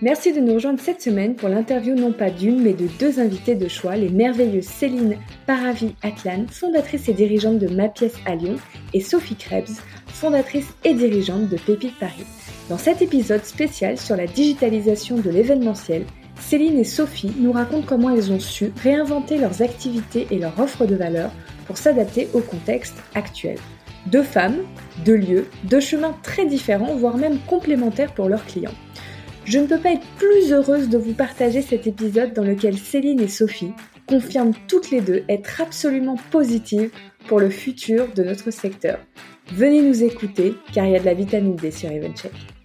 Merci de nous rejoindre cette semaine pour l'interview non pas d'une mais de deux invités de choix, les merveilleuses Céline Paravi Atlan, fondatrice et dirigeante de Ma Pièce à Lyon, et Sophie Krebs, fondatrice et dirigeante de Pépite Paris. Dans cet épisode spécial sur la digitalisation de l'événementiel, Céline et Sophie nous racontent comment elles ont su réinventer leurs activités et leur offre de valeur pour s'adapter au contexte actuel. Deux femmes, deux lieux, deux chemins très différents, voire même complémentaires pour leurs clients. Je ne peux pas être plus heureuse de vous partager cet épisode dans lequel Céline et Sophie confirment toutes les deux être absolument positives pour le futur de notre secteur. Venez nous écouter car il y a de la vitamine D sur EventCheck.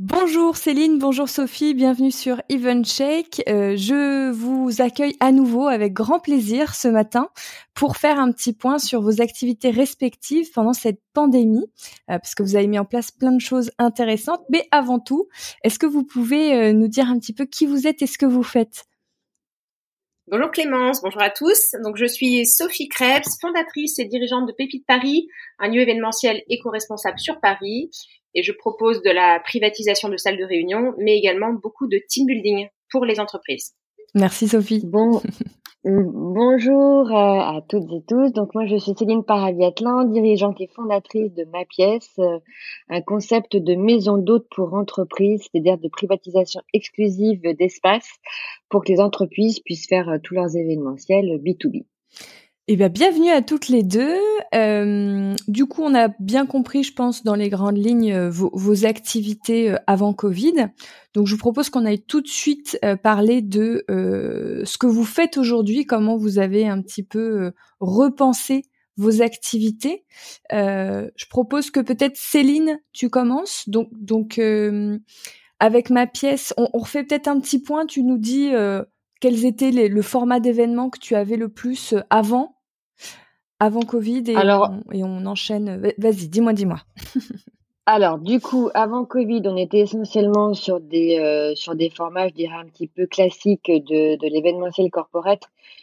Bonjour Céline, bonjour Sophie, bienvenue sur EventCheck. Euh, je vous accueille à nouveau avec grand plaisir ce matin pour faire un petit point sur vos activités respectives pendant cette pandémie, euh, parce que vous avez mis en place plein de choses intéressantes. Mais avant tout, est-ce que vous pouvez euh, nous dire un petit peu qui vous êtes et ce que vous faites? Bonjour Clémence, bonjour à tous. Donc je suis Sophie Krebs, fondatrice et dirigeante de Pépite Paris, un lieu événementiel éco-responsable sur Paris et je propose de la privatisation de salles de réunion, mais également beaucoup de team building pour les entreprises. Merci Sophie. Bon, bonjour euh, à toutes et tous. Donc moi je suis Céline Paraviatlan, dirigeante et fondatrice de Ma Pièce, euh, un concept de maison d'hôte pour entreprises, c'est-à-dire de privatisation exclusive d'espace pour que les entreprises puissent faire euh, tous leurs événementiels B2B. Eh bien, bienvenue à toutes les deux. Euh, du coup, on a bien compris, je pense, dans les grandes lignes, euh, vos, activités euh, avant Covid. Donc, je vous propose qu'on aille tout de suite parler de ce que vous faites aujourd'hui, comment vous avez un petit peu repensé vos activités. je propose que peut-être Céline, tu commences. Donc, donc avec ma pièce, on, on refait peut-être un petit point. Tu nous dis quels étaient le format d'événement que tu avais le plus avant avant Covid et, on, et on enchaîne. Vas-y, dis-moi, dis-moi. Alors, du coup, avant Covid, on était essentiellement sur des, euh, sur des formats, je dirais, un petit peu classiques de, de l'événementiel corporate,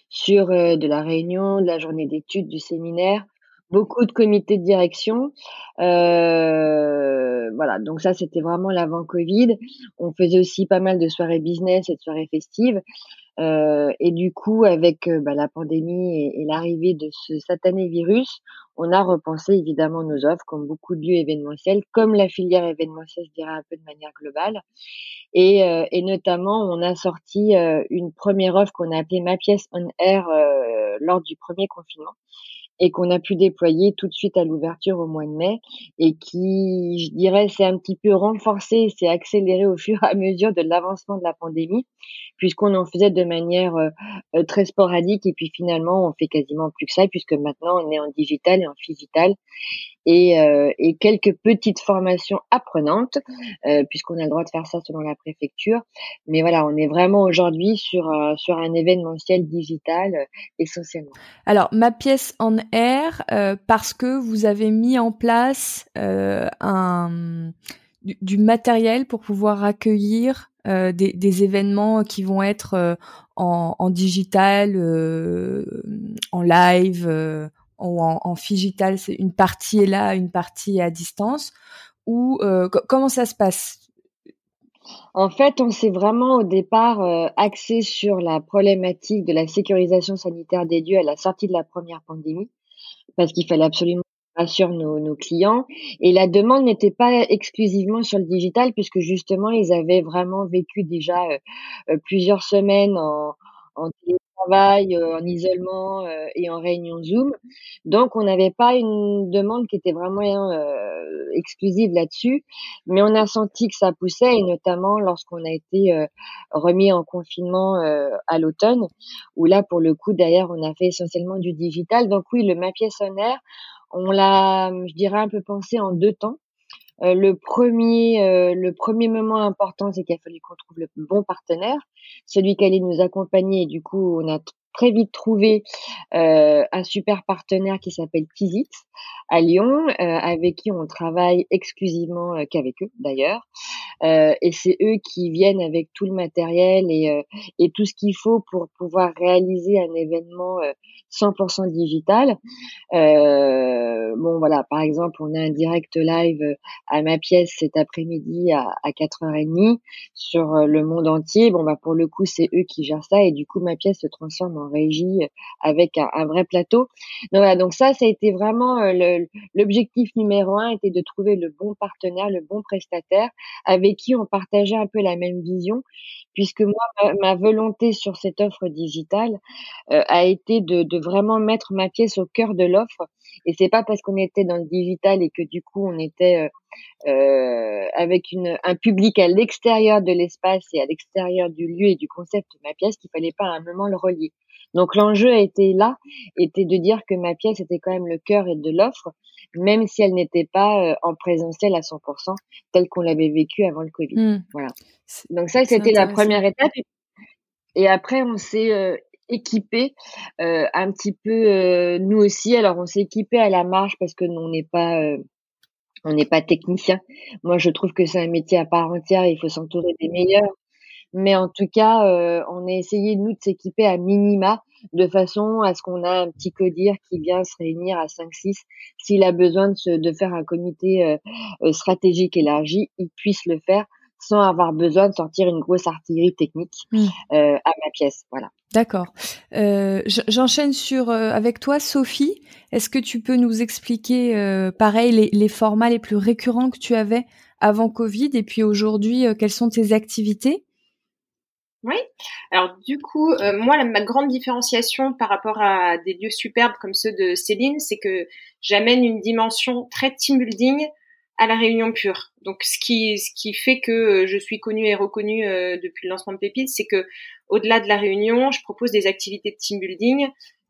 sur euh, de la réunion, de la journée d'études, du séminaire, beaucoup de comités de direction. Euh, voilà, donc ça, c'était vraiment l'avant Covid. On faisait aussi pas mal de soirées business et de soirées festives. Euh, et du coup, avec euh, bah, la pandémie et, l'arrivée de ce satané virus, on a repensé évidemment nos offres, comme beaucoup de lieux événementiels, comme la filière événementielle, je dirais un peu de manière globale. Et, euh, et notamment, on a sorti une première offre qu'on a appelée Ma pièce on air lors du premier confinement et qu'on a pu déployer tout de suite à l'ouverture au mois de mai et qui, je dirais, s'est un petit peu renforcé, s'est accéléré au fur et à mesure de l'avancement de la pandémie, puisqu'on en faisait de manière euh, euh, très sporadique et puis finalement on fait quasiment plus que ça puisque maintenant on est en digital et en physical et, euh, et quelques petites formations apprenantes, euh, puisqu'on a le droit de faire ça selon la préfecture. Mais voilà, on est vraiment aujourd'hui sur, euh, sur un événementiel digital euh, essentiellement. Alors, ma pièce en air, parce que vous avez mis en place un du, matériel pour pouvoir accueillir des, des, événements qui vont être en, en, digital, en live ou en, en digital. C'est une partie est là, une partie est à distance. Ou comment ça se passe? En fait, on s'est vraiment au départ euh, axé sur la problématique de la sécurisation sanitaire des lieux à la sortie de la première pandémie, parce qu'il fallait absolument rassurer nos, nos clients. Et la demande n'était pas exclusivement sur le digital, puisque justement, ils avaient vraiment vécu déjà euh, euh, plusieurs semaines en, en télétravail, euh, en isolement euh, et en réunion Zoom. Donc, on n'avait pas une demande qui était vraiment euh, exclusive là-dessus, mais on a senti que ça poussait, et notamment lorsqu'on a été remis en confinement à l'automne, où là, pour le coup, d'ailleurs, on a fait essentiellement du digital. Donc oui, le Mapier Sonnaire, on l'a, je dirais, un peu pensé en deux temps. Euh, le premier, euh, le premier moment important, c'est qu'il a fallu qu'on trouve le bon partenaire, celui qui allait nous accompagner. Et du coup, on a très vite trouvé euh, un super partenaire qui s'appelle Tizit à Lyon, euh, avec qui on travaille exclusivement euh, qu'avec eux d'ailleurs. Euh, et c'est eux qui viennent avec tout le matériel et, et tout ce qu'il faut pour pouvoir réaliser un événement 100% digital. bon voilà, par exemple, on a un direct live à ma pièce cet après-midi à, à 4h30 sur le monde entier. Bon bah pour le coup, c'est eux qui gèrent ça et du coup ma pièce se transforme en régie avec un, un vrai plateau. Donc voilà, donc ça, ça a été vraiment l'objectif numéro un était de trouver le bon partenaire, le bon prestataire avec qui on partageait un peu la même vision, puisque moi, ma, volonté sur cette offre digitale euh, a été de, de, vraiment mettre ma pièce au cœur de l'offre. Et c'est pas parce qu'on était dans le digital et que du coup on était euh, euh avec une, un public à l'extérieur de l'espace et à l'extérieur du lieu et du concept de ma pièce qu'il fallait pas à un moment le relier. Donc l'enjeu a été là, était de dire que ma pièce était quand même le cœur et de l'offre, même si elle n'était pas euh, en présentiel à 100%, tel qu'on l'avait vécu avant le Covid. Mmh. Voilà. Donc ça, c'était la première étape. Et après, on s'est euh, équipé euh, un petit peu nous aussi. Alors, on s'est équipé à la marge parce que on n'est pas on n'est pas technicien. Moi, je trouve que c'est un métier à part entière. Il faut s'entourer des meilleurs. Mais en tout cas, euh, on a essayé, nous, de s'équiper à minima, de façon à ce qu'on a un petit codir qui vient se réunir à 5-6. S'il a besoin de, se, de faire un comité euh, euh, stratégique élargi, il puisse le faire sans avoir besoin de sortir une grosse artillerie technique mmh. à ma pièce. Voilà. D'accord. J'enchaîne sur avec toi, Sophie. Est-ce que tu peux nous expliquer, pareil, les, les, formats les plus récurrents que tu avais avant Covid et puis aujourd'hui, quelles sont tes activités? Oui. Alors du coup, euh, moi, ma grande différenciation par rapport à des lieux superbes comme ceux de Céline, c'est que j'amène une dimension très team building à la réunion pure. Donc ce qui ce qui fait que euh, je suis connue et reconnue euh, depuis le lancement de Pépite, c'est que au-delà de la réunion, je propose des activités de team building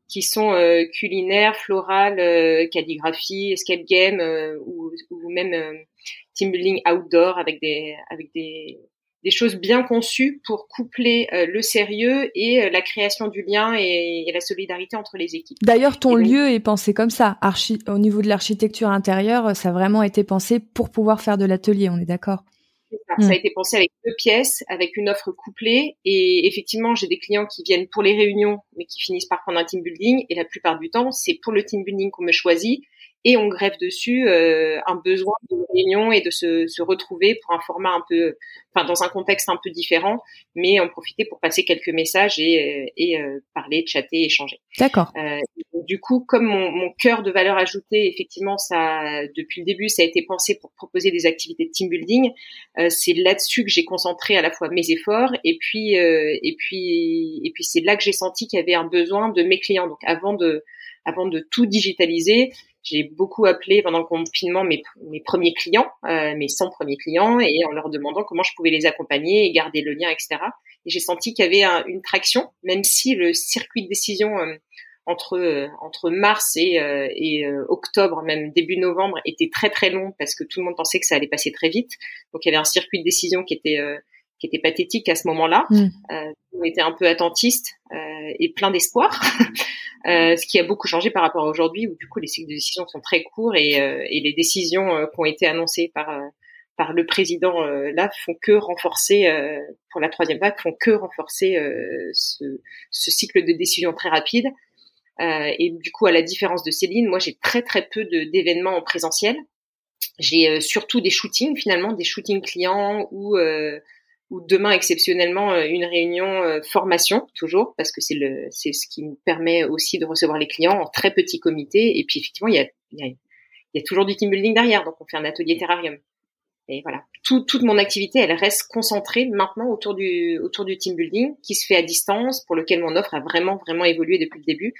qui sont culinaires, florales, calligraphie, escape game ou, ou, même team building outdoor avec des avec des des choses bien conçues pour coupler euh, le sérieux et euh, la création du lien et, la solidarité entre les équipes. D'ailleurs, ton lieu est pensé comme ça. au niveau de l'architecture intérieure, ça a vraiment été pensé pour pouvoir faire de l'atelier, on est d'accord? Ça. ça. a mm. été pensé avec deux pièces, avec une offre couplée. Et effectivement, j'ai des clients qui viennent pour les réunions, mais qui finissent par prendre un team building. Et la plupart du temps, c'est pour le team building qu'on me choisit et on greffe dessus euh, un besoin de réunion et de se, se, retrouver pour un format un peu, enfin dans un contexte un peu différent, mais en profiter pour passer quelques messages et, euh, et euh, parler, chatter, échanger. D'accord. Euh, du coup, comme mon, mon cœur de valeur ajoutée, effectivement, ça depuis le début, ça a été pensé pour proposer des activités de team building. Euh, c'est là-dessus que j'ai concentré à la fois mes efforts et puis et puis et puis c'est là que j'ai senti qu'il y avait un besoin de mes clients. Donc avant de avant de tout digitaliser, j'ai beaucoup appelé pendant le confinement mes, mes premiers clients, euh, mes 100 premiers clients, et en leur demandant comment je pouvais les accompagner et garder le lien, etc. Et j'ai senti qu'il y avait une traction, même si le circuit de décision euh, entre euh, entre mars et, euh, et octobre, même début novembre, était très très long parce que tout le monde pensait que ça allait passer très vite. Donc il y avait un circuit de décision qui était qui était pathétique à ce moment-là. Mm. Euh, on était un peu attentiste euh, et plein d'espoir, euh, ce qui a beaucoup changé par rapport à aujourd'hui où du coup les cycles de décision sont très courts et, euh, et les décisions euh, qui ont été annoncées par par le président là font que renforcer pour la troisième vague font que renforcer ce, ce, cycle de décision très rapide. et du coup, à la différence de Céline, moi j'ai très très peu d'événements en présentiel. J'ai surtout des shootings finalement, des shootings clients ou ou demain exceptionnellement euh, une réunion euh, formation toujours parce que c'est le c'est ce qui nous permet aussi de recevoir les clients en très petit comité. Et puis effectivement il y a il y a, il y a toujours du team building derrière. Donc on fait un atelier terrarium. Et voilà. Tout, toute mon activité elle reste concentrée maintenant autour du autour du team building qui se fait à distance pour lequel mon offre a vraiment vraiment évolué depuis le début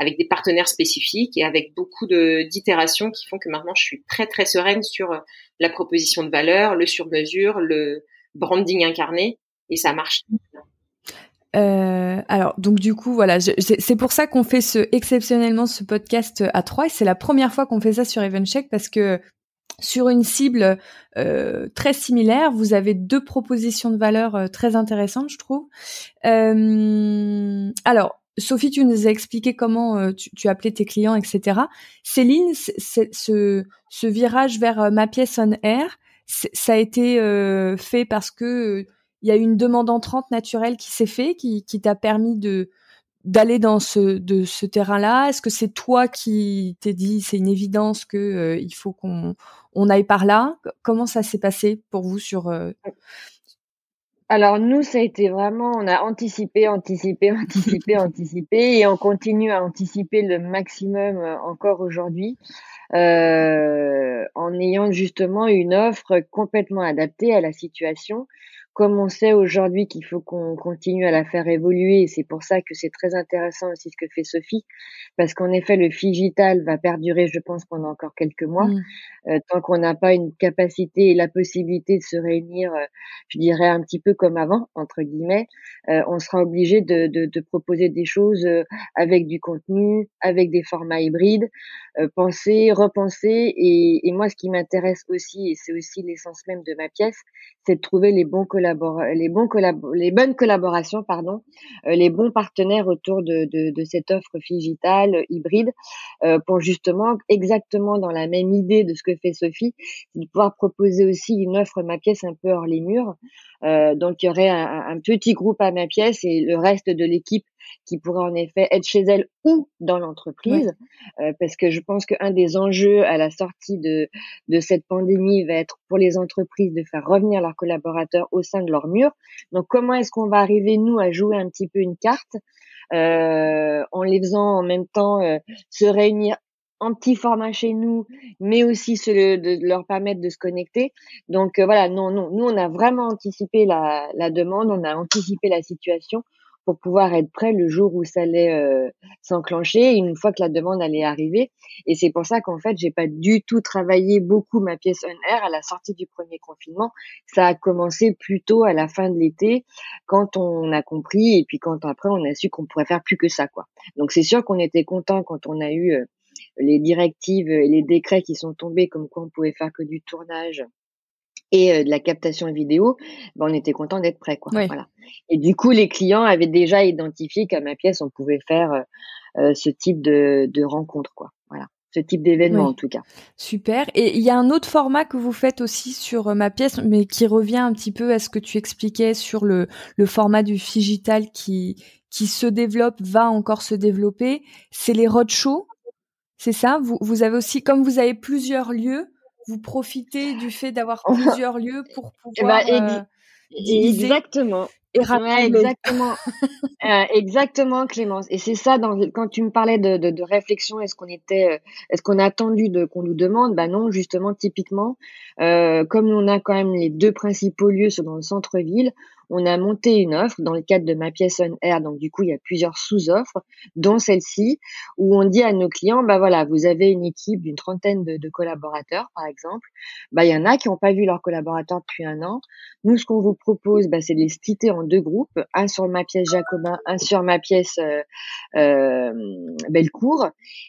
avec des partenaires spécifiques et avec beaucoup de d'itérations qui font que maintenant je suis très très sereine sur la proposition de valeur le sur mesure le branding incarné et ça marche. Euh, alors donc du coup voilà, c'est pour ça qu'on fait ce exceptionnellement ce podcast à trois c'est la première fois qu'on fait ça sur Evencheck parce que sur une cible euh, très similaire, vous avez deux propositions de valeur euh, très intéressantes, je trouve. alors Sophie, tu nous as expliqué comment tu, tu, appelais tes clients, etc. Céline, ce, ce virage vers ma pièce on air, ça a été euh, fait parce que il y a eu une demande entrante naturelle qui s'est fait, qui, qui t'a permis de d'aller dans ce de ce terrain-là. Est-ce que c'est toi qui t'es dit c'est une évidence que euh, il faut qu'on on aille par là? Comment ça s'est passé pour vous sur euh? Alors nous, ça a été vraiment, on a anticipé, anticipé, anticipé, anticipé, et on continue à anticiper le maximum encore aujourd'hui. euh, en ayant justement une offre complètement adaptée à la situation comme on sait aujourd'hui qu'il faut qu'on continue à la faire évoluer, et c'est pour ça que c'est très intéressant aussi ce que fait Sophie, parce qu'en effet, le digital va perdurer, je pense, pendant encore quelques mois, mmh. euh, tant qu'on n'a pas une capacité et la possibilité de se réunir, euh, je dirais un petit peu comme avant, entre guillemets, euh, on sera obligé de, de, de, proposer des choses avec du contenu, avec des formats hybrides, penser, repenser, et, et moi, ce qui m'intéresse aussi, et c'est aussi l'essence même de ma pièce, c'est de trouver les bons collaborateurs les bons les bonnes collaborations, pardon, euh, les bons partenaires autour de, de, cette offre digitale hybride, euh, pour justement exactement dans la même idée de ce que fait Sophie, de pouvoir proposer aussi une offre ma pièce un peu hors les murs. Euh, donc il y aurait un, un, petit groupe à ma pièce et le reste de l'équipe qui pourrait en effet être chez elle ou dans l'entreprise, euh, parce que je pense qu'un des enjeux à la sortie de, de cette pandémie va être pour les entreprises de faire revenir leurs collaborateurs au sein de leur mur. Donc comment est-ce qu'on va arriver, nous, à jouer un petit peu une carte euh, en les faisant en même temps euh, se réunir en petit format chez nous, mais aussi de, leur permettre de se connecter. Donc voilà, non, non, nous on a vraiment anticipé la demande, on a anticipé la situation pour pouvoir être prêt le jour où ça allait euh, s'enclencher, une fois que la demande allait arriver. Et c'est pour ça qu'en fait, j'ai pas du tout travaillé beaucoup ma pièce on air à la sortie du premier confinement. Ça a commencé plutôt à la fin de l'été, quand on a compris et puis quand après on a su qu'on pourrait faire plus que ça, quoi. Donc c'est sûr qu'on était content quand on a eu euh, les directives et les décrets qui sont tombés comme quoi on pouvait faire que du tournage et euh, de la captation vidéo, ben, on était content d'être prêt, quoi. Voilà. Et du coup, les clients avaient déjà identifié qu'à ma pièce, on pouvait faire euh, euh, ce type de, de rencontre, quoi. Voilà ce type d'événement en tout cas. Super. Et il y a un autre format que vous faites aussi sur ma pièce, mais qui revient un petit peu à ce que tu expliquais sur le, le format du digital qui, qui se développe, va encore se développer. C'est les roadshows. C'est ça? Vous, vous avez aussi, comme vous avez plusieurs lieux, vous profitez du fait d'avoir plusieurs lieux pour eh ben, pouvoir euh, exactement. et exactement. Euh, exactement Clémence. Et c'est ça dans, quand tu me parlais de, de, de réflexion est-ce qu'on était euh, est-ce qu'on a attendu de qu'on nous demande? Bah non justement typiquement euh, comme on a quand même les deux principaux lieux sont dans le centre-ville on a monté une offre dans le cadre de ma pièce on air. Donc du coup, il y a plusieurs sous-offres, dont celle-ci, où on dit à nos clients, bah voilà, vous avez une équipe d'une trentaine de, collaborateurs, par exemple. Bah il y en a qui n'ont pas vu leurs collaborateurs depuis un an. Nous, ce qu'on vous propose, bah, c'est de les splitter en deux groupes, un sur ma pièce Jacobin, un sur ma pièce euh, euh.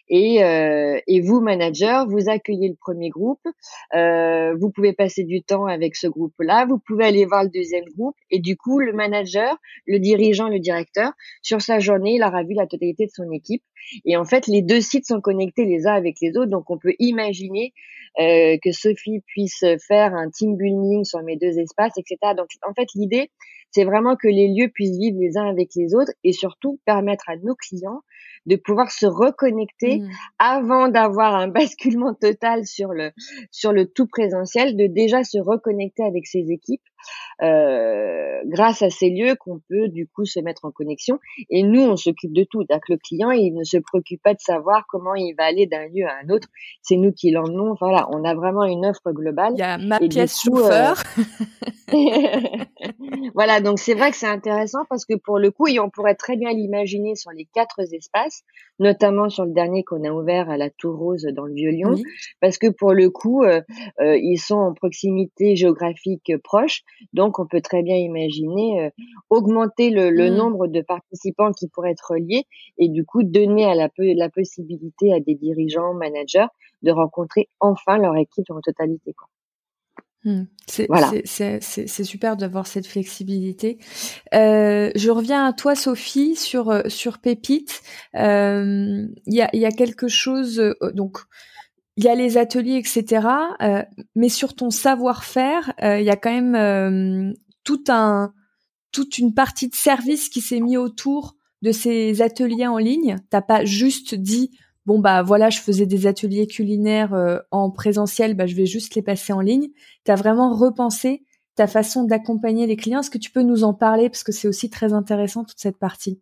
Et, euh, et vous, manager, vous accueillez le premier groupe. Euh, vous pouvez passer du temps avec ce groupe-là. Vous pouvez aller voir le deuxième groupe. Du coup, le manager, le dirigeant, le directeur, sur sa journée, il aura vu la totalité de son équipe. Et en fait, les deux sites sont connectés les uns avec les autres. Donc, on peut imaginer euh, que Sophie puisse faire un team building sur mes deux espaces, etc. Donc, en fait, l'idée, c'est vraiment que les lieux puissent vivre les uns avec les autres et surtout permettre à nos clients de pouvoir se reconnecter mmh. avant d'avoir un basculement total sur le sur le tout présentiel, de déjà se reconnecter avec ses équipes euh, grâce à ces lieux qu'on peut du coup se mettre en connexion. Et nous, on s'occupe de tout. Donc le client, il ne se préoccupe pas de savoir comment il va aller d'un lieu à un autre. C'est nous qui l'emmenons. Voilà, on a vraiment une offre globale. Il y a ma pièce chauffeur. Euh, voilà, donc c'est vrai que c'est intéressant parce que pour le coup, on pourrait très bien l'imaginer sur les quatre espaces, notamment sur le dernier qu'on a ouvert à la Tour Rose dans le Vieux-Lyon, parce que pour le coup, euh, euh, ils sont en proximité géographique proche, donc on peut très bien imaginer euh, augmenter le, le mmh. nombre de participants qui pourraient être liés et du coup donner à la, la possibilité à des dirigeants, managers de rencontrer enfin leur équipe en totalité. Quoi. Mmh. C'est voilà. super d'avoir cette flexibilité. Euh, je reviens à toi, Sophie, sur euh, sur Pépite. Euh, il y, a, y a quelque chose. donc, il y a les ateliers, etc. mais sur ton savoir-faire, il y a quand même tout un toute une partie de service qui s'est mis autour de ces ateliers en ligne. T'as pas juste dit bon bah voilà, je faisais des ateliers culinaires euh, en présentiel, bah je vais juste les passer en ligne. Tu as vraiment repensé ta façon d'accompagner les clients. Est-ce que tu peux nous en parler? Parce que c'est aussi très intéressant toute cette partie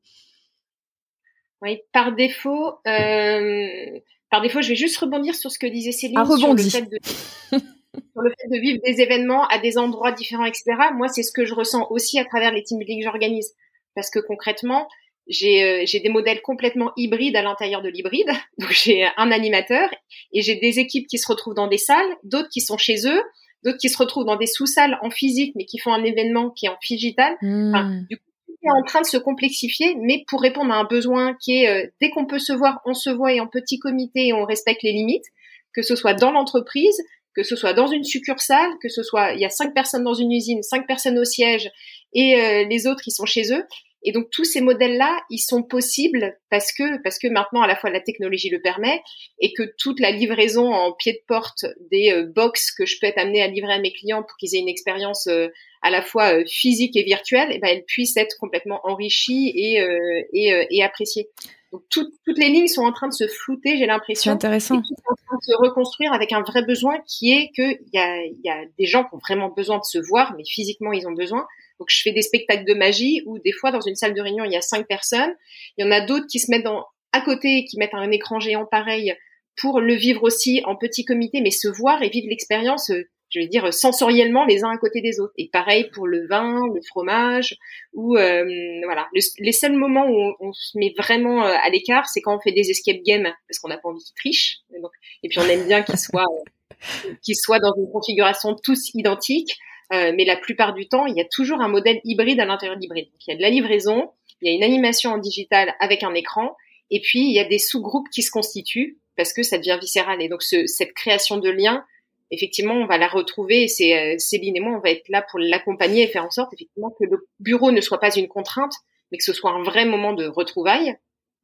Oui, par défaut, euh, par défaut, je vais juste rebondir sur ce que disait Céline ah, sur le fait de sur le fait de vivre des événements à des endroits différents, etc. Moi, c'est ce que je ressens aussi à travers les team building que j'organise, parce que concrètement, j'ai des modèles complètement hybrides à l'intérieur de l'hybride. Donc j'ai un animateur et j'ai des équipes qui se retrouvent dans des salles, d'autres qui sont chez eux, d'autres qui se retrouvent dans des sous-salles en physique mais qui font un événement qui est en digital. Enfin, hmm. du coup, c'est en train de se complexifier, mais pour répondre à un besoin qui est euh, dès qu'on peut se voir, on se voit et en petit comité et on respecte les limites, que ce soit dans l'entreprise, que ce soit dans une succursale, que ce soit il y a cinq personnes dans une usine, cinq personnes au siège et euh, les autres ils sont chez eux. Et donc tous ces modèles-là, ils sont possibles parce que parce que maintenant à la fois la technologie le permet et que toute la livraison en pied de porte des euh, box que je peux être amenée à livrer à mes clients pour qu'ils aient une expérience euh, à la fois euh, physique et virtuelle, et eh ben elle puisse être complètement enrichie et et, et appréciée. Donc toutes les lignes sont en train de se flouter, j'ai l'impression. C'est intéressant. Et en train de se reconstruire avec un vrai besoin qui est que il y a, y a des gens qui ont vraiment besoin de se voir, mais physiquement ils ont besoin. Donc je fais des spectacles de magie où des fois dans une salle de réunion il y a cinq personnes, il y en a d'autres qui se mettent dans, à côté, qui mettent un écran géant pareil pour le vivre aussi en petit comité, mais se voir et vivre l'expérience, euh, je veux dire sensoriellement les uns à côté des autres. Et pareil pour le vin, le fromage, ou euh, voilà. les seuls moments où on, se met vraiment euh, à l'écart, c'est quand on fait des escape games parce qu'on n'a pas envie qu'ils trichent. Et, puis on aime bien qu'ils soient qu'ils soient dans une configuration tous identiques. Euh, mais la plupart du temps, il y a toujours un modèle hybride à l'intérieur de l'hybride. il y a de la livraison, il y a une animation en digital avec un écran, et puis il y a des sous-groupes qui se constituent parce que ça devient viscéral. Et donc ce, cette création de lien, effectivement, on va la retrouver. Et c'est euh, Céline et moi, on va être là pour l'accompagner et faire en sorte effectivement que le bureau ne soit pas une contrainte, mais que ce soit un vrai moment de retrouvailles.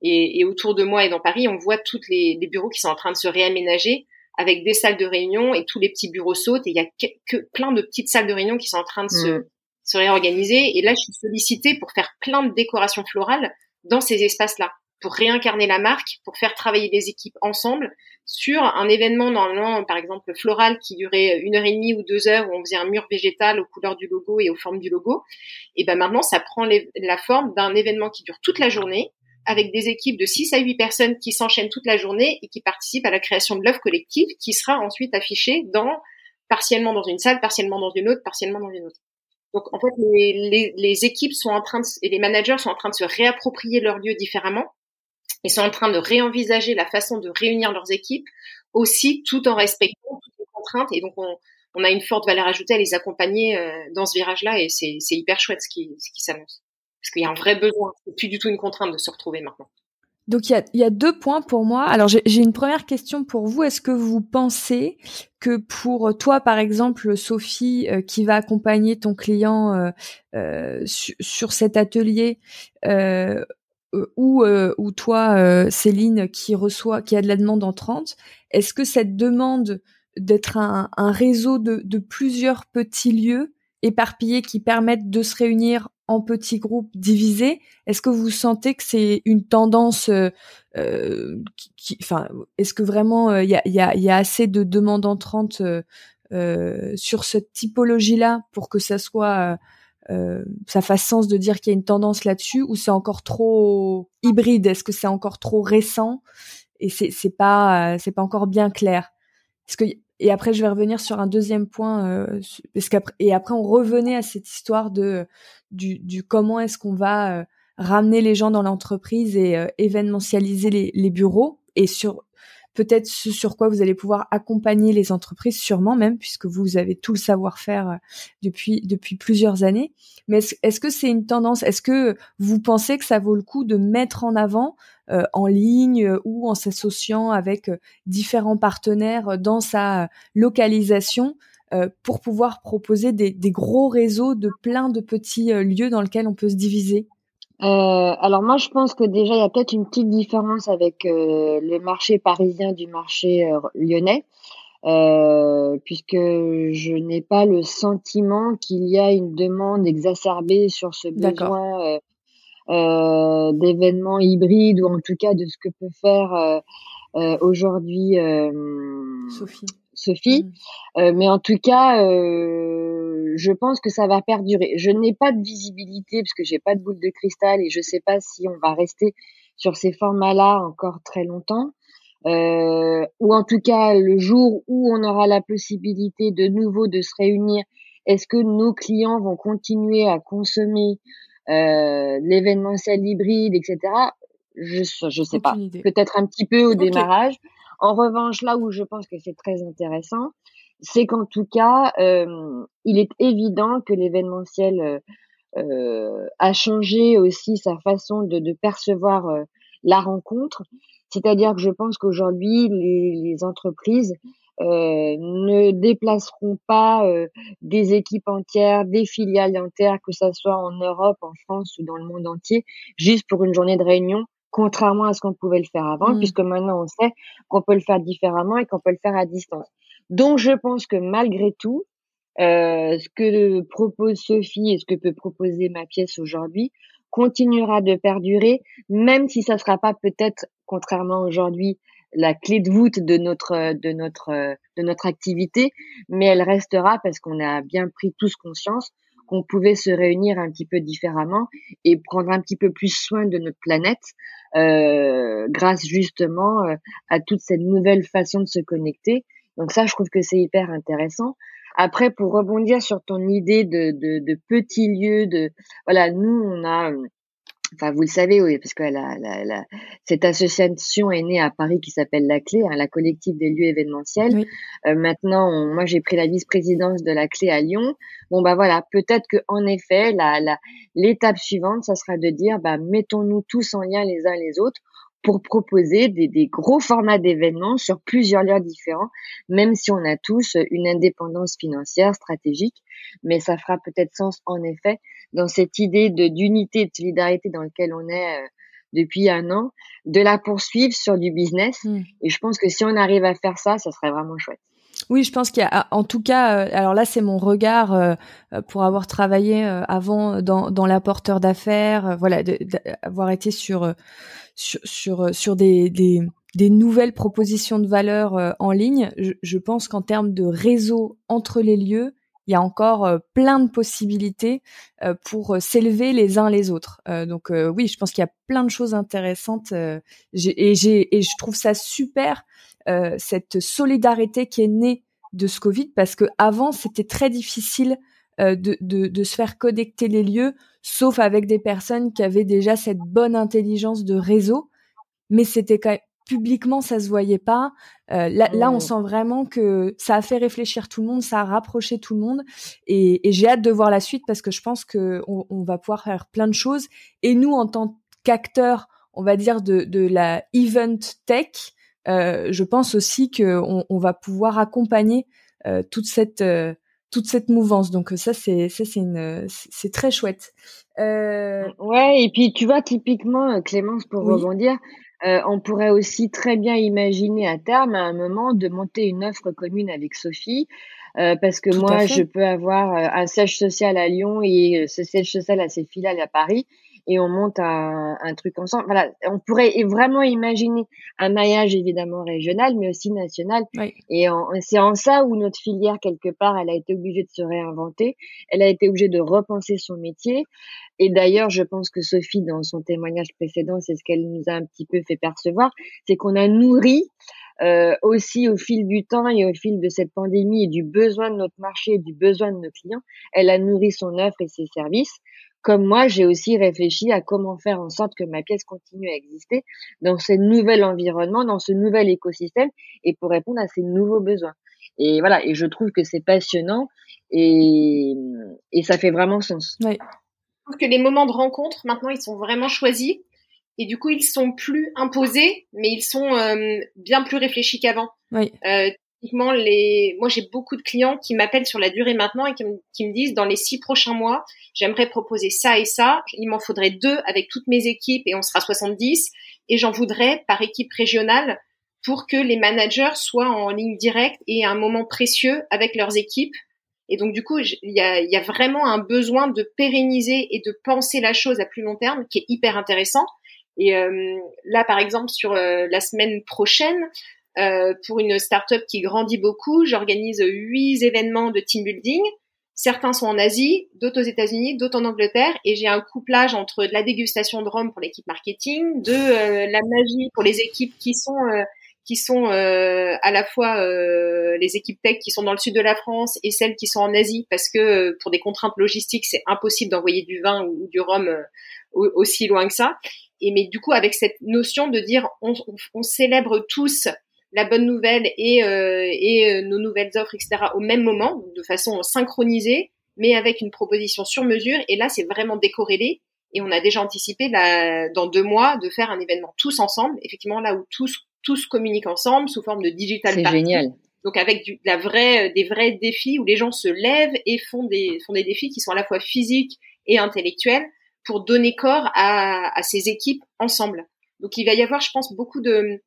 Et, et autour de moi et dans Paris, on voit tous les, les bureaux qui sont en train de se réaménager avec des salles de réunion et tous les petits bureaux sautent et il y a que, plein de petites salles de réunion qui sont en train de se, mm. se réorganiser et là je suis sollicitée pour faire plein de décorations florales dans ces espaces-là pour réincarner la marque, pour faire travailler les équipes ensemble sur un événement normalement, par exemple floral, qui durait une heure et demie ou deux heures, où on faisait un mur végétal aux couleurs du logo et aux formes du logo. Et ben maintenant, ça prend la forme d'un événement qui dure toute la journée, avec des équipes de 6 à 8 personnes qui s'enchaînent toute la journée et qui participent à la création de l'œuvre collective qui sera ensuite affichée dans partiellement dans une salle, partiellement dans une autre, partiellement dans une autre. Donc en fait, les, les, équipes sont en train de, et les managers sont en train de se réapproprier leur lieu différemment et sont en train de réenvisager la façon de réunir leurs équipes aussi tout en respectant toutes les contraintes. Et donc on, on a une forte valeur ajoutée à les accompagner euh, dans ce virage-là et c'est hyper chouette ce qui, ce qui s'annonce parce qu'il y a un vrai besoin. C'est plus du tout une contrainte de se retrouver maintenant. Donc il y a, y a, deux points pour moi. Alors j'ai une première question pour vous. Est-ce que vous pensez que pour toi, par exemple, Sophie, euh, qui va accompagner ton client euh, euh sur cet atelier, euh, ou, ou toi, Céline, qui reçoit, qui a de la demande en 30, est-ce que cette demande d'être un, un, réseau de, de plusieurs petits lieux éparpillés qui permettent de se réunir en petits groupes divisés. Est-ce que vous sentez que c'est une tendance euh, euh qui, enfin, est-ce que vraiment il euh, y, a, assez de demandes entrantes sur cette typologie-là pour que ça soit ça fasse sens de dire qu'il y a une tendance là-dessus ou c'est encore trop hybride? Est-ce que c'est encore trop récent et c'est pas c'est pas encore bien clair? Est-ce que et après, je vais revenir sur un deuxième point, euh, et après, on revenait à cette histoire de du, du comment est-ce qu'on va euh, ramener les gens dans l'entreprise et euh, événementialiser les, les, bureaux, et sur peut-être ce sur quoi vous allez pouvoir accompagner les entreprises, sûrement même, puisque vous avez tout le savoir-faire euh, depuis depuis plusieurs années. Mais est-ce, que c'est une tendance? Est-ce que vous pensez que ça vaut le coup de mettre en avant euh, en ligne euh, ou en s'associant avec différents partenaires dans sa localisation pour pouvoir proposer des, des, gros réseaux de plein de petits lieux dans lesquels on peut se diviser? Euh, alors moi, je pense que déjà, il y a peut-être une petite différence avec euh, le marché parisien du marché euh, lyonnais, euh, puisque je n'ai pas le sentiment qu'il y a une demande exacerbée sur ce besoin d'événements hybrides ou en tout cas de ce que peut faire aujourd'hui Sophie. Sophie. Mmh. mais en tout cas, je pense que ça va perdurer. Je n'ai pas de visibilité parce que j'ai pas de boule de cristal et je sais pas si on va rester sur ces formats-là encore très longtemps. Euh, ou en tout cas le jour où on aura la possibilité de nouveau de se réunir, est-ce que nos clients vont continuer à consommer euh, l'événementiel hybride, etc. Je je sais pas. Peut-être un petit peu au démarrage. En revanche, là où je pense que c'est très intéressant, c'est qu'en tout cas, euh, il est évident que l'événementiel euh, euh, a changé aussi sa façon de, de percevoir la rencontre. C'est-à-dire que je pense qu'aujourd'hui, les, les, entreprises euh, ne déplaceront pas euh, des équipes entières, des filiales entières, que ce soit en Europe, en France ou dans le monde entier, juste pour une journée de réunion, contrairement à ce qu'on pouvait le faire avant, mmh. puisque maintenant on sait qu'on peut le faire différemment et qu'on peut le faire à distance. Donc, je pense que malgré tout, euh, ce que propose Sophie et ce que peut proposer ma pièce aujourd'hui continuera de perdurer, même si ça sera pas peut-être, contrairement aujourd'hui, la clé de voûte de notre de notre de notre activité, mais elle restera parce qu'on a bien pris tous conscience qu'on pouvait se réunir un petit peu différemment et prendre un petit peu plus soin de notre planète euh, grâce justement euh, à toute cette nouvelle façon de se connecter donc ça, je trouve que c'est hyper intéressant. Après, pour rebondir sur ton idée de, de, de petits lieux, de voilà, nous on a, enfin vous le savez, oui, parce que la, la, la, cette association est née à Paris qui s'appelle La Clé, hein, la collective des lieux événementiels. Euh, maintenant, moi j'ai pris la vice-présidence de La Clé à Lyon. Bon bah voilà, peut-être que en effet, la, la, l'étape suivante, ça sera de dire, bah mettons-nous tous en lien les uns les autres pour proposer des, des gros formats d'événements sur plusieurs lieux différents, même si on a tous une indépendance financière stratégique. Mais ça fera peut-être sens, en effet, dans cette idée de d'unité, de solidarité dans laquelle on est euh, depuis un an, de la poursuivre sur du business. Mmh. Et je pense que si on arrive à faire ça, ça serait vraiment chouette. Oui, je pense qu'il y a, en tout cas, euh, alors là, c'est mon regard euh, pour avoir travaillé avant dans, dans l'apporteur d'affaires, voilà, d'avoir été sur sur sur, euh, des, des, des nouvelles propositions de valeur euh, en ligne, je, pense qu'en termes de réseau entre les lieux, il y a encore euh, plein de possibilités pour s'élever les uns les autres. donc oui, je pense qu'il y a plein de choses intéressantes et et je trouve ça super cette solidarité qui est née de ce Covid parce que avant c'était très difficile de, de, de, se faire connecter les lieux sauf avec des personnes qui avaient déjà cette bonne intelligence de réseau. Mais c'était quand même publiquement ça se voyait pas. Euh, là, là, on mmh. sent vraiment que ça a fait réfléchir tout le monde, ça a rapproché tout le monde, et, et j'ai hâte de voir la suite parce que je pense que on, on, va pouvoir faire plein de choses. Et nous, en tant qu'acteurs on va dire de, de la event tech, je pense aussi que on, va pouvoir accompagner toute cette toute cette mouvance. Donc ça c'est ça c'est une c'est très chouette. Euh... Ouais et puis tu vois typiquement Clémence pour rebondir, euh, on pourrait aussi très bien imaginer à terme à un moment de monter une offre commune avec Sophie. Euh, parce que moi, je peux avoir euh, un siège social à Lyon et ce siège social a ses filiales à Paris et on monte un, un, truc ensemble. Voilà, on pourrait vraiment imaginer un maillage évidemment régional, mais aussi national. Et c'est en ça où notre filière quelque part, elle a été obligée de se réinventer. Elle a été obligée de repenser son métier. Et d'ailleurs, je pense que Sophie, dans son témoignage précédent, c'est ce qu'elle nous a un petit peu fait percevoir, c'est qu'on a nourri euh, aussi au fil du temps et au fil de cette pandémie et du besoin de notre marché et du besoin de nos clients, elle a nourri son offre et ses services comme moi, j'ai aussi réfléchi à comment faire en sorte que ma pièce continue à exister dans ce nouvel environnement, dans ce nouvel écosystème et pour répondre à ces nouveaux besoins. Et voilà, et je trouve que c'est passionnant et, et ça fait vraiment sens. Oui. Je trouve que les moments de rencontre, maintenant, ils sont vraiment choisis et du coup, ils sont plus imposés, mais ils sont euh, bien plus réfléchis qu'avant. Oui. Euh, moi j'ai beaucoup de clients qui m'appellent sur la durée maintenant et qui me, disent dans les six prochains mois, j'aimerais proposer ça et ça. Il m'en faudrait deux avec toutes mes équipes et on sera 70 et j'en voudrais par équipe régionale pour que les managers soient en ligne directe et à un moment précieux avec leurs équipes. Et donc du coup, il y a, y a vraiment un besoin de pérenniser et de penser la chose à plus long terme qui est hyper intéressant. Et euh, là, par exemple, sur euh, la semaine prochaine, euh, pour une startup qui grandit beaucoup, j'organise huit événements de team building. Certains sont en Asie, d'autres aux États-Unis, d'autres en Angleterre, et j'ai un couplage entre la dégustation de rhum pour l'équipe marketing, de euh, la magie pour les équipes qui sont euh, qui sont à la fois les équipes tech qui sont dans le sud de la France et celles qui sont en Asie, parce que pour des contraintes logistiques, c'est impossible d'envoyer du vin ou, du rhum aussi loin que ça. Et mais du coup, avec cette notion de dire on, on célèbre tous la bonne nouvelle et, euh, et euh, nos nouvelles offres, etc. au même moment, de façon synchronisée, mais avec une proposition sur mesure. Et là, c'est vraiment décorrélé. Et on a déjà anticipé là, dans deux mois de faire un événement tous ensemble, effectivement là où tous tous communiquent ensemble sous forme de digital. C'est génial. Donc avec du, la vraie, des vrais défis où les gens se lèvent et font des font des défis qui sont à la fois physiques et intellectuels pour donner corps à, à ces équipes ensemble. Donc il va y avoir, je pense, beaucoup de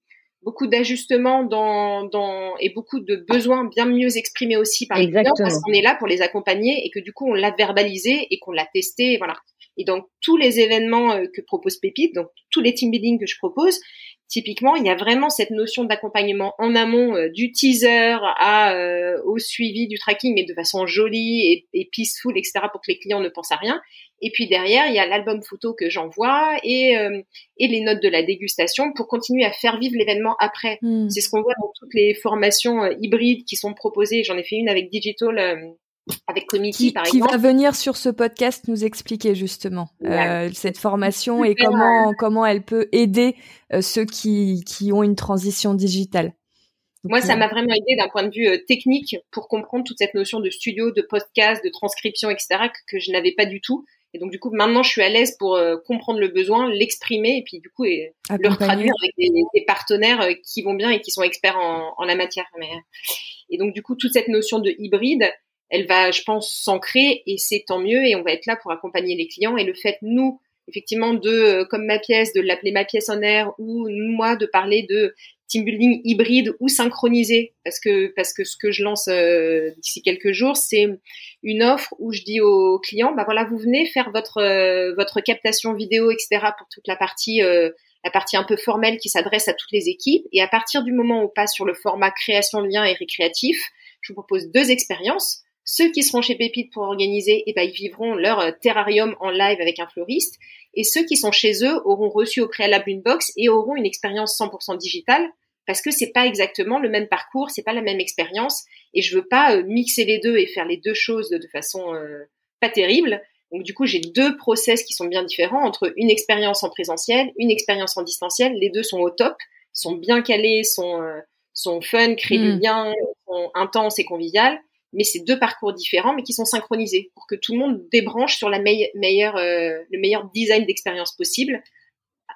beaucoup d'ajustements dans, dans, et beaucoup de besoins bien mieux exprimés aussi par les clients parce qu'on est là pour les accompagner et que du coup on l'a verbalisé et qu'on l'a testé, voilà. Et donc tous les événements euh, que propose Pépite, donc tous les team building que je propose, typiquement, il y a vraiment cette notion d'accompagnement en amont euh, du teaser à euh, au suivi du tracking, mais de façon jolie et, et, peaceful, etc., pour que les clients ne pensent à rien. Et puis derrière, il y a l'album photo que j'envoie et, euh, et les notes de la dégustation pour continuer à faire vivre l'événement après. Hmm. C'est ce qu'on voit dans toutes les formations hybrides qui sont proposées. J'en ai fait une avec Digital avec Committee, par exemple. Qui va venir sur ce podcast nous expliquer justement euh, cette formation et comment comment elle peut aider euh, ceux qui qui ont une transition digitale. Moi, ça euh, m'a vraiment aidé d'un point de vue technique pour comprendre toute cette notion de studio, de podcast, de transcription, etc. que, je n'avais pas du tout. Et donc du coup, maintenant, je suis à l'aise pour comprendre le besoin, l'exprimer et puis du coup et le retraduire avec des, des, partenaires qui vont bien et qui sont experts en, en la matière. Mais... Et donc du coup, toute cette notion de hybride, elle va, je pense, s'ancrer et c'est tant mieux et on va être là pour accompagner les clients. Et le fait, nous, effectivement, de, euh, comme ma pièce, de l'appeler ma pièce en air ou moi de parler de team building hybride ou synchronisé parce que parce que ce que je lance euh, d'ici quelques jours c'est une offre où je dis aux clients bah voilà vous venez faire votre euh, votre captation vidéo etc pour toute la partie la partie un peu formelle qui s'adresse à toutes les équipes et à partir du moment où on passe sur le format création de liens et récréatif je vous propose deux expériences ceux qui seront chez Pépite pour organiser, eh ben, ils vivront leur euh, terrarium en live avec un fleuriste. Et ceux qui sont chez eux auront reçu au préalable une box et auront une expérience 100% digitale parce que c'est pas exactement le même parcours, c'est pas la même expérience. Et je veux pas euh, mixer les deux et faire les deux choses de, façon euh, pas terrible. Donc du coup, j'ai deux process qui sont bien différents entre une expérience en présentiel, une expérience en distanciel. Les deux sont au top, sont bien calés, sont sont fun, créent du hmm. lien, sont intenses et conviviales mais c'est deux parcours différents, mais qui sont synchronisés pour que tout le monde débranche sur la meilleure, euh, le meilleur design d'expérience possible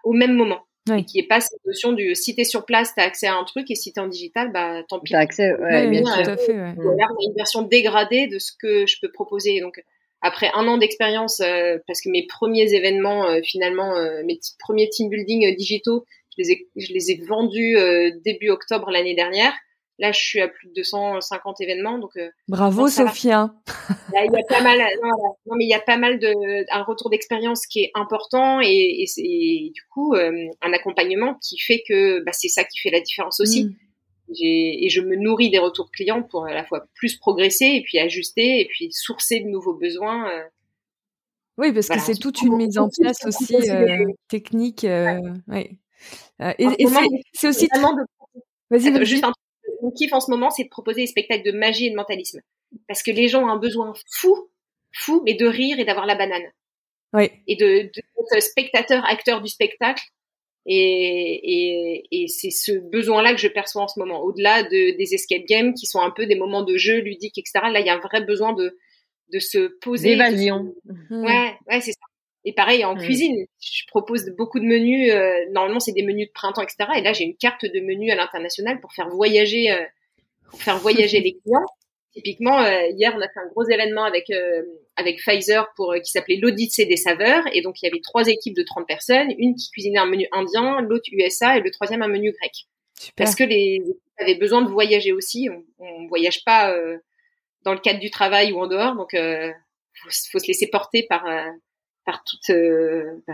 au même moment. Et qui est pas cette notion du si t'es sur place, t'as accès à un truc et si t'es en digital, bah tant pis. T'as accès, ouais, bien sûr. Tout à fait, ouais. Une version dégradée de ce que je peux proposer. Donc après un an d'expérience, euh, parce que mes premiers événements, euh, finalement, euh, mes premiers team building digitaux, je les ai, je les ai vendus début octobre l'année dernière. Là, je suis à plus de 250 événements, donc. Bravo, Sophia. Il y a pas mal, non, mais il y a pas mal de un retour d'expérience qui est important et, et, du coup un accompagnement qui fait que bah, c'est ça qui fait la différence aussi. Mm et je me nourris des retours clients pour à la fois plus progresser et puis ajuster et puis sourcer de nouveaux besoins. Euh. Oui, parce que c'est toute une mise en place aussi euh, technique. Euh, ouais. et, c'est aussi Vas-y, juste un mon kiff en ce moment, c'est de proposer des spectacles de magie et de mentalisme, parce que les gens ont un besoin fou, fou, mais de rire et d'avoir la banane. Oui. Et de, de, spectateur, acteur du spectacle, et, et, et c'est ce besoin-là que je perçois en ce moment. Au-delà de, des escape games qui sont un peu des moments de jeu ludique, etc. Là, il y a un vrai besoin de, de se poser. D'évasion. Mmh. Ouais, ouais, c'est ça. Et pareil, en mmh. cuisine, je propose beaucoup de menus. Euh, normalement, c'est des menus de printemps, etc. Et là, j'ai une carte de menus à l'international pour faire voyager, euh, pour faire voyager les clients. Typiquement, euh, hier, on a fait un gros événement avec avec Pfizer pour qui s'appelait l'Odyssée des saveurs, et donc il y avait trois équipes de 30 personnes, une qui cuisinait un menu indien, l'autre USA et le troisième un menu grec. Parce que les équipes avaient besoin de voyager aussi. On, ne voyage pas dans le cadre du travail ou en dehors, donc il faut, faut, se laisser porter par par tout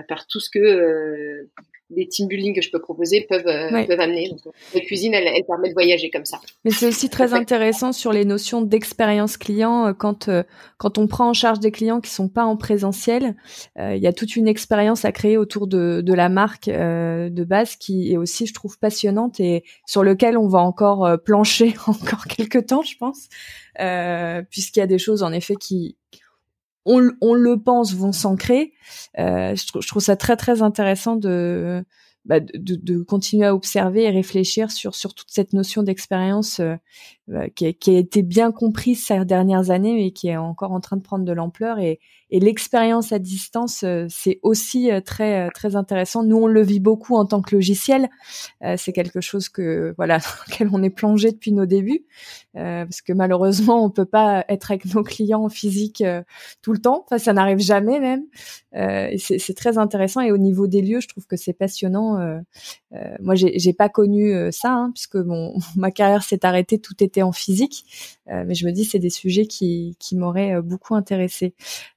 par tout ce que les team building que je peux proposer peuvent, euh, peuvent amener. Donc, la cuisine, elle, elle, permet de voyager comme ça. Mais c'est aussi très intéressant sur les notions d'expérience client euh, quand euh, quand on prend en charge des clients qui sont pas en présentiel. Il y a toute une expérience à créer autour de, de la marque de base qui est aussi, je trouve, passionnante et sur lequel on va encore plancher encore quelques temps, je pense, puisqu'il y a des choses en effet qui on, le pense vont s'ancrer. Euh, je, trouve ça très très intéressant de, bah, de, continuer à observer et réfléchir sur sur toute cette notion d'expérience euh, euh, qui, a été bien comprise ces dernières années et qui est encore en train de prendre de l'ampleur et, et l'expérience à distance, euh, c'est aussi euh, très euh, très intéressant. Nous, on le vit beaucoup en tant que logiciel. c'est quelque chose que voilà dans lequel on est plongé depuis nos débuts, parce que malheureusement, on peut pas être avec nos clients en physique tout le temps. Enfin, ça n'arrive jamais même. Et c'est très intéressant. Et au niveau des lieux, je trouve que c'est passionnant. moi, j'ai pas connu ça, hein, puisque mon ma carrière s'est arrêtée, tout était en physique. mais je me dis, c'est des sujets qui qui m'auraient beaucoup intéressé.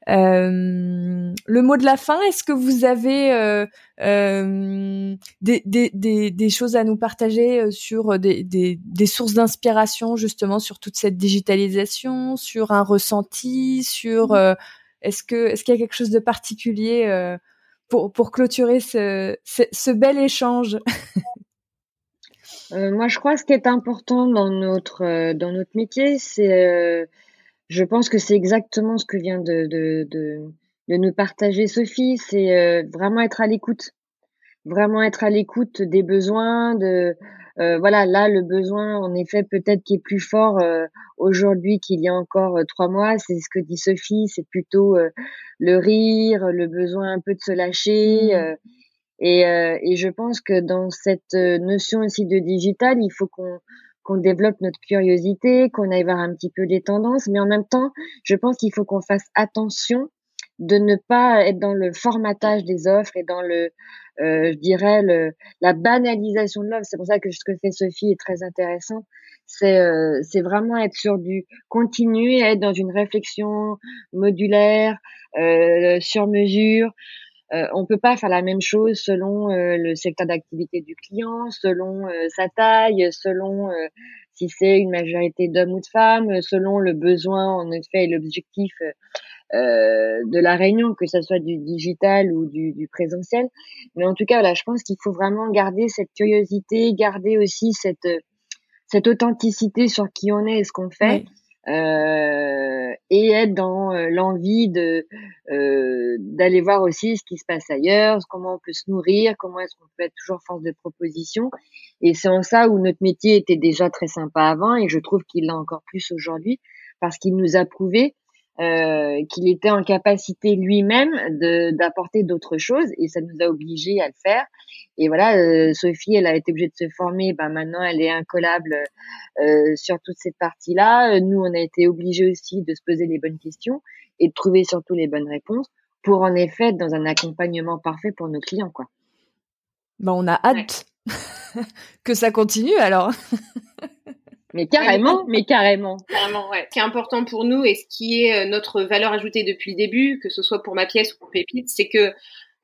Euh, le mot de la fin, est-ce que vous avez euh, euh, des, des, des, des, choses à nous partager sur des, des, des sources d'inspiration justement sur toute cette digitalisation, sur un ressenti, sur mmh. Est-ce qu'il y a quelque chose de particulier pour, pour clôturer ce, bel échange? Moi, je crois que ce qui est important dans notre notre métier, c'est je pense que c'est exactement ce que vient de, de, nous partager Sophie, c'est euh, vraiment être à l'écoute, vraiment être à l'écoute des besoins, de euh, voilà, là le besoin en effet peut-être qui est plus fort euh, aujourd'hui qu'il y a encore trois mois, c'est ce que dit Sophie, c'est plutôt le rire, le besoin un peu de se lâcher. Mmh. et, et je pense que dans cette notion aussi de digital, il faut qu'on qu'on développe notre curiosité, qu'on aille voir un petit peu des tendances, mais en même temps, je pense qu'il faut qu'on fasse attention de ne pas être dans le formatage des offres et dans le, euh, je dirais, le, la banalisation de l'offre. C'est pour ça que ce que fait Sophie est très intéressant. C'est euh, c'est vraiment être sur du continuer à être dans une réflexion modulaire, euh, sur mesure, euh, on peut pas faire la même chose selon euh, le secteur d'activité du client, selon euh, sa taille, selon euh, si c'est une majorité d'hommes ou de femmes, selon le besoin en effet et l'objectif de la réunion, que ce soit du digital ou du, du présentiel. Mais en tout cas, voilà, je pense qu'il faut vraiment garder cette curiosité, garder aussi cette cette authenticité sur qui on est et ce qu'on fait euh, et être dans euh, l'envie de euh, d'aller voir aussi ce qui se passe ailleurs, comment on peut se nourrir, comment est-ce qu'on peut être toujours force de proposition. Et c'est en ça où notre métier était déjà très sympa avant et je trouve qu'il l'a encore plus aujourd'hui parce qu'il nous a prouvé euh, qu'il était en capacité lui-même d'apporter d'autres choses et ça nous a obligés à le faire. Et voilà, euh, Sophie, elle a été obligée de se former. Ben maintenant, elle est incollable euh, sur toute cette partie-là. Nous, on a été obligés aussi de se poser les bonnes questions et de trouver surtout les bonnes réponses pour en effet être dans un accompagnement parfait pour nos clients, quoi. Ben, on a hâte que ça continue alors. Mais carrément, mais carrément. Carrément, ouais. Ce qui est important pour nous et ce qui est euh, notre valeur ajoutée depuis le début, que ce soit pour ma pièce ou pour Pépite, c'est que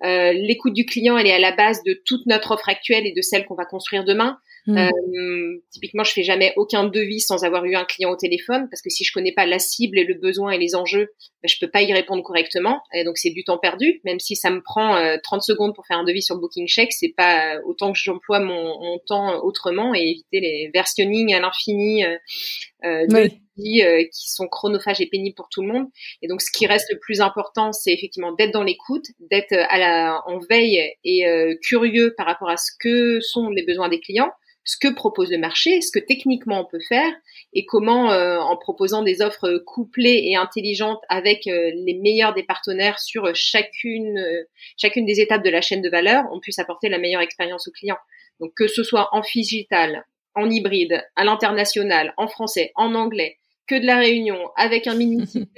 euh, l'écoute du client, elle est à la base de toute notre offre actuelle et de celle qu'on va construire demain. Hmm. Euh, typiquement, je fais jamais aucun devis sans avoir eu un client au téléphone parce que si je connais pas la cible et le besoin et les enjeux, ben, je peux pas y répondre correctement. Et donc c'est du temps perdu, même si ça me prend 30 euh, secondes pour faire un devis sur Booking Check, c'est pas autant que j'emploie mon, temps autrement et éviter les versionning à l'infini euh, euh de oui. qui sont chronophages et pénibles pour tout le monde. Et donc ce qui reste le plus important, c'est effectivement d'être dans l'écoute, d'être à la en veille et curieux par rapport à ce que sont les besoins des clients ce que propose le marché, ce que techniquement on peut faire et comment, euh, en proposant des offres couplées et intelligentes avec euh, les meilleurs des partenaires sur chacune, euh, chacune des étapes de la chaîne de valeur, on puisse apporter la meilleure expérience au client. Donc que ce soit en digital, en hybride, à l'international, en français, en anglais, que de la réunion, avec un mini site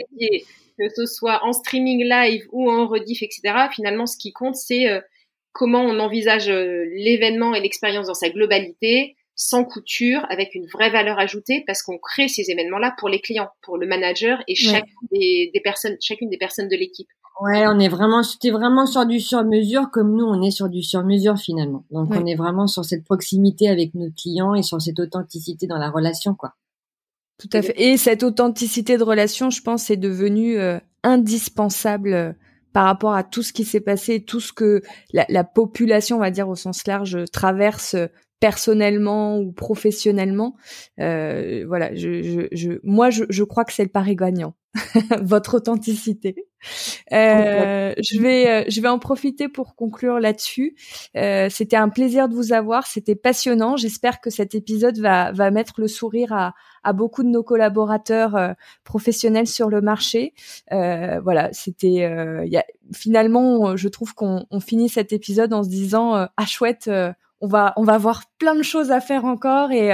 que ce soit en streaming live ou en rediff, etc. Finalement, ce qui compte, c'est comment on envisage euh, l'événement et l'expérience dans sa globalité, sans couture, avec une vraie valeur ajoutée, parce qu'on crée ces événements-là pour les clients, pour le manager et chacune des, personnes, chacune des personnes de l'équipe. Ouais, on est vraiment, c'était vraiment sur du sur-mesure, comme nous, on est sur du sur-mesure finalement. Donc, on est vraiment sur cette proximité avec nos clients et sur cette authenticité dans la relation, quoi. Tout à fait. Et cette authenticité de relation, je pense, est devenue euh, indispensable euh, par rapport à tout ce qui s'est passé, tout ce que la, population, on va dire au sens large, traverse personnellement ou professionnellement. Euh, voilà, je, je, moi, je, je crois que c'est le pari gagnant, votre authenticité. Euh, je vais, euh, je vais en profiter pour conclure là-dessus. Euh, c'était un plaisir de vous avoir, c'était passionnant. J'espère que cet épisode va, va mettre le sourire à, à beaucoup de nos collaborateurs euh, professionnels sur le marché. Euh, voilà, c'était, finalement, je trouve qu'on on finit cet épisode en se disant ah chouette on va on va avoir plein de choses à faire encore et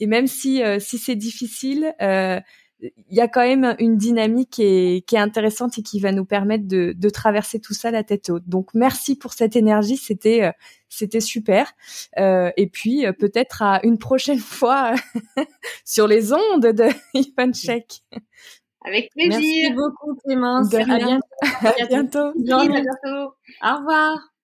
et même si si c'est difficile euh, il y a quand même une dynamique qui est, qui est intéressante et qui va nous permettre de, de traverser tout ça la tête haute. Donc merci pour cette énergie, c'était euh, c'était super. Euh, et puis euh, peut-être à une prochaine fois sur les ondes de Ivan Check. Avec plaisir. Merci beaucoup Clémence. À bientôt. À bientôt. Au revoir.